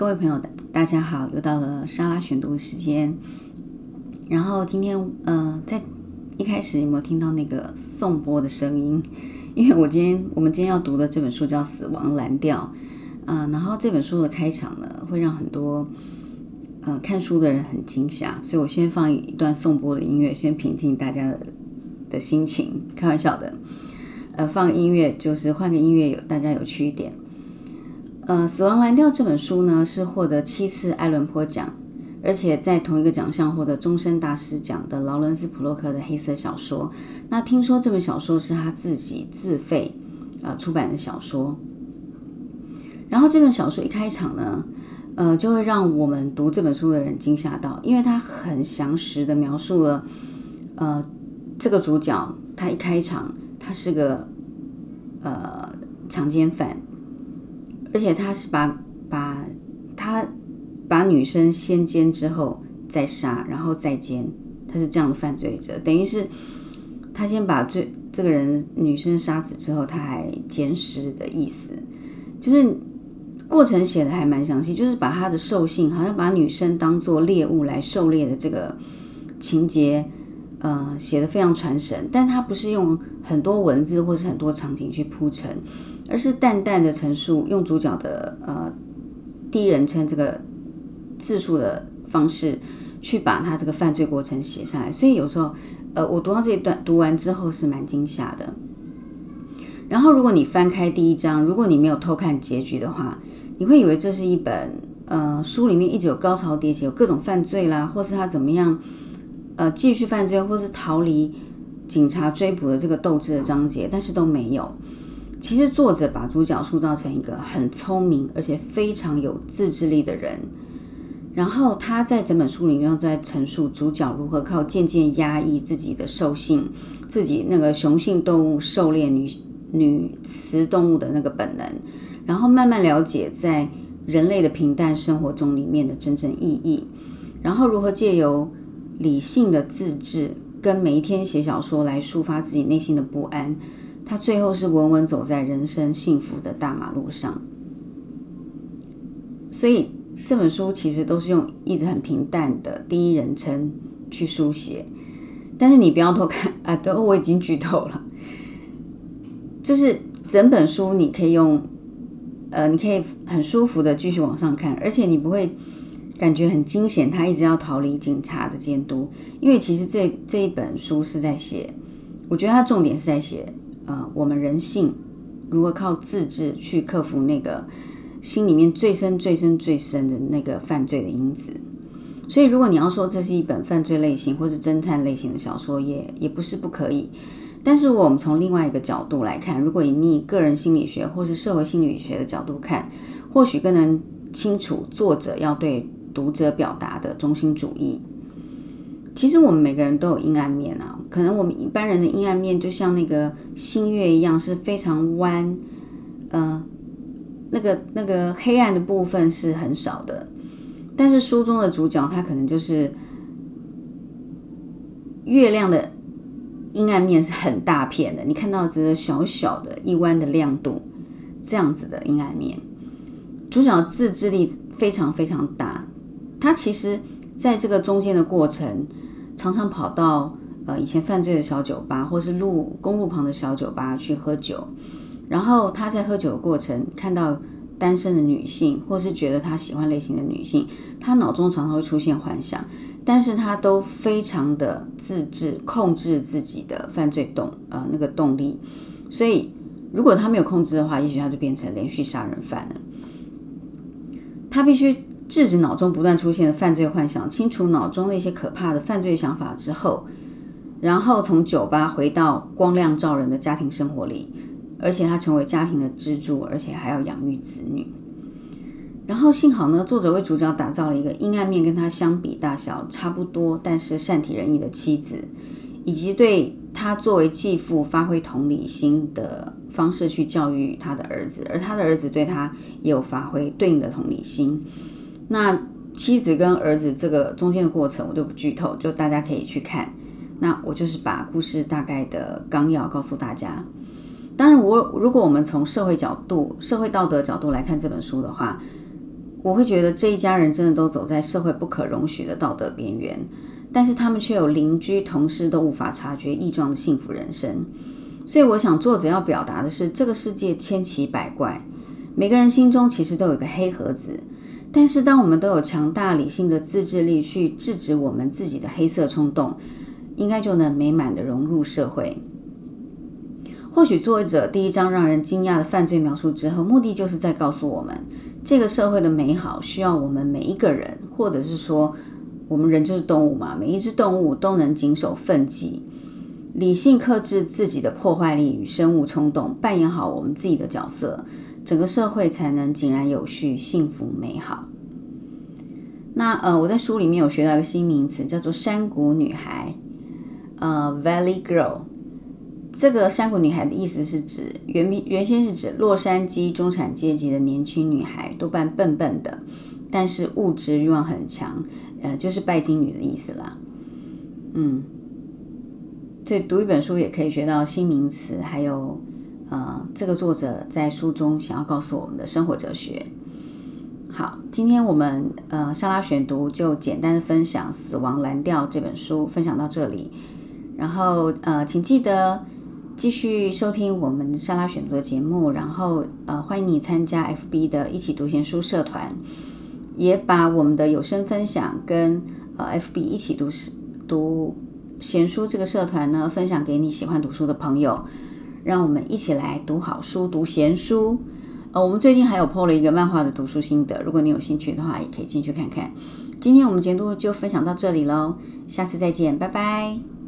各位朋友，大家好，又到了莎拉选读的时间。然后今天，呃，在一开始有没有听到那个颂钵的声音？因为我今天我们今天要读的这本书叫《死亡蓝调》啊，然后这本书的开场呢，会让很多呃看书的人很惊吓，所以我先放一段颂钵的音乐，先平静大家的的心情。开玩笑的，呃，放音乐就是换个音乐，有大家有趣一点。呃，《死亡蓝调》这本书呢，是获得七次艾伦坡奖，而且在同一个奖项获得终身大师奖的劳伦斯·普洛克的黑色小说。那听说这本小说是他自己自费呃出版的小说。然后这本小说一开场呢，呃，就会让我们读这本书的人惊吓到，因为他很详实的描述了，呃，这个主角他一开场他是个呃强奸犯。而且他是把把他把女生先奸之后再杀，然后再奸，他是这样的犯罪者。等于是他先把罪这个人女生杀死之后，他还奸尸的意思，就是过程写的还蛮详细，就是把他的兽性，好像把女生当做猎物来狩猎的这个情节，呃，写的非常传神。但他不是用很多文字或是很多场景去铺陈。而是淡淡的陈述，用主角的呃第一人称这个字数的方式，去把他这个犯罪过程写下来。所以有时候，呃，我读到这一段，读完之后是蛮惊吓的。然后，如果你翻开第一章，如果你没有偷看结局的话，你会以为这是一本呃书里面一直有高潮迭起，有各种犯罪啦，或是他怎么样呃继续犯罪，或是逃离警察追捕的这个斗志的章节，但是都没有。其实作者把主角塑造成一个很聪明而且非常有自制力的人，然后他在整本书里面在陈述主角如何靠渐渐压抑自己的兽性，自己那个雄性动物狩猎女女雌动物的那个本能，然后慢慢了解在人类的平淡生活中里面的真正意义，然后如何借由理性的自制跟每一天写小说来抒发自己内心的不安。他最后是稳稳走在人生幸福的大马路上，所以这本书其实都是用一直很平淡的第一人称去书写，但是你不要偷看 啊！对，我已经剧透了，就是整本书你可以用，呃，你可以很舒服的继续往上看，而且你不会感觉很惊险，他一直要逃离警察的监督，因为其实这这一本书是在写，我觉得它重点是在写。呃，我们人性如何靠自制去克服那个心里面最深、最深、最深的那个犯罪的因子？所以，如果你要说这是一本犯罪类型或是侦探类型的小说，也也不是不可以。但是，我们从另外一个角度来看，如果以你个人心理学或是社会心理学的角度看，或许更能清楚作者要对读者表达的中心主义。其实我们每个人都有阴暗面啊，可能我们一般人的阴暗面就像那个星月一样，是非常弯，呃，那个那个黑暗的部分是很少的。但是书中的主角他可能就是月亮的阴暗面是很大片的，你看到只有小小的一弯的亮度，这样子的阴暗面。主角自制力非常非常大，他其实。在这个中间的过程，常常跑到呃以前犯罪的小酒吧，或是路公路旁的小酒吧去喝酒。然后他在喝酒的过程，看到单身的女性，或是觉得他喜欢类型的女性，他脑中常常会出现幻想，但是他都非常的自制，控制自己的犯罪动呃那个动力。所以如果他没有控制的话，也许他就变成连续杀人犯了。他必须。制止脑中不断出现的犯罪幻想，清除脑中那些可怕的犯罪想法之后，然后从酒吧回到光亮照人的家庭生活里，而且他成为家庭的支柱，而且还要养育子女。然后幸好呢，作者为主角打造了一个阴暗面跟他相比大小差不多，但是善体人意的妻子，以及对他作为继父发挥同理心的方式去教育他的儿子，而他的儿子对他也有发挥对应的同理心。那妻子跟儿子这个中间的过程，我就不剧透，就大家可以去看。那我就是把故事大概的纲要告诉大家。当然，我如果我们从社会角度、社会道德角度来看这本书的话，我会觉得这一家人真的都走在社会不可容许的道德边缘，但是他们却有邻居、同事都无法察觉异状的幸福人生。所以，我想作者要表达的是，这个世界千奇百怪，每个人心中其实都有一个黑盒子。但是，当我们都有强大理性的自制力去制止我们自己的黑色冲动，应该就能美满的融入社会。或许作者第一章让人惊讶的犯罪描述之后，目的就是在告诉我们，这个社会的美好需要我们每一个人，或者是说，我们人就是动物嘛，每一只动物都能谨守分际，理性克制自己的破坏力与生物冲动，扮演好我们自己的角色，整个社会才能井然有序、幸福美好。那呃，我在书里面有学到一个新名词，叫做山谷女孩，呃，Valley Girl。这个山谷女孩的意思是指原名原先是指洛杉矶中产阶级的年轻女孩，多半笨笨的，但是物质欲望很强，呃，就是拜金女的意思啦。嗯，所以读一本书也可以学到新名词，还有呃，这个作者在书中想要告诉我们的生活哲学。好，今天我们呃莎拉选读就简单的分享《死亡蓝调》这本书，分享到这里。然后呃，请记得。继续收听我们莎拉选读的节目，然后呃，欢迎你参加 FB 的一起读闲书社团，也把我们的有声分享跟呃 FB 一起读读闲书这个社团呢，分享给你喜欢读书的朋友，让我们一起来读好书、读闲书。呃，我们最近还有 PO 了一个漫画的读书心得，如果你有兴趣的话，也可以进去看看。今天我们节目就分享到这里喽，下次再见，拜拜。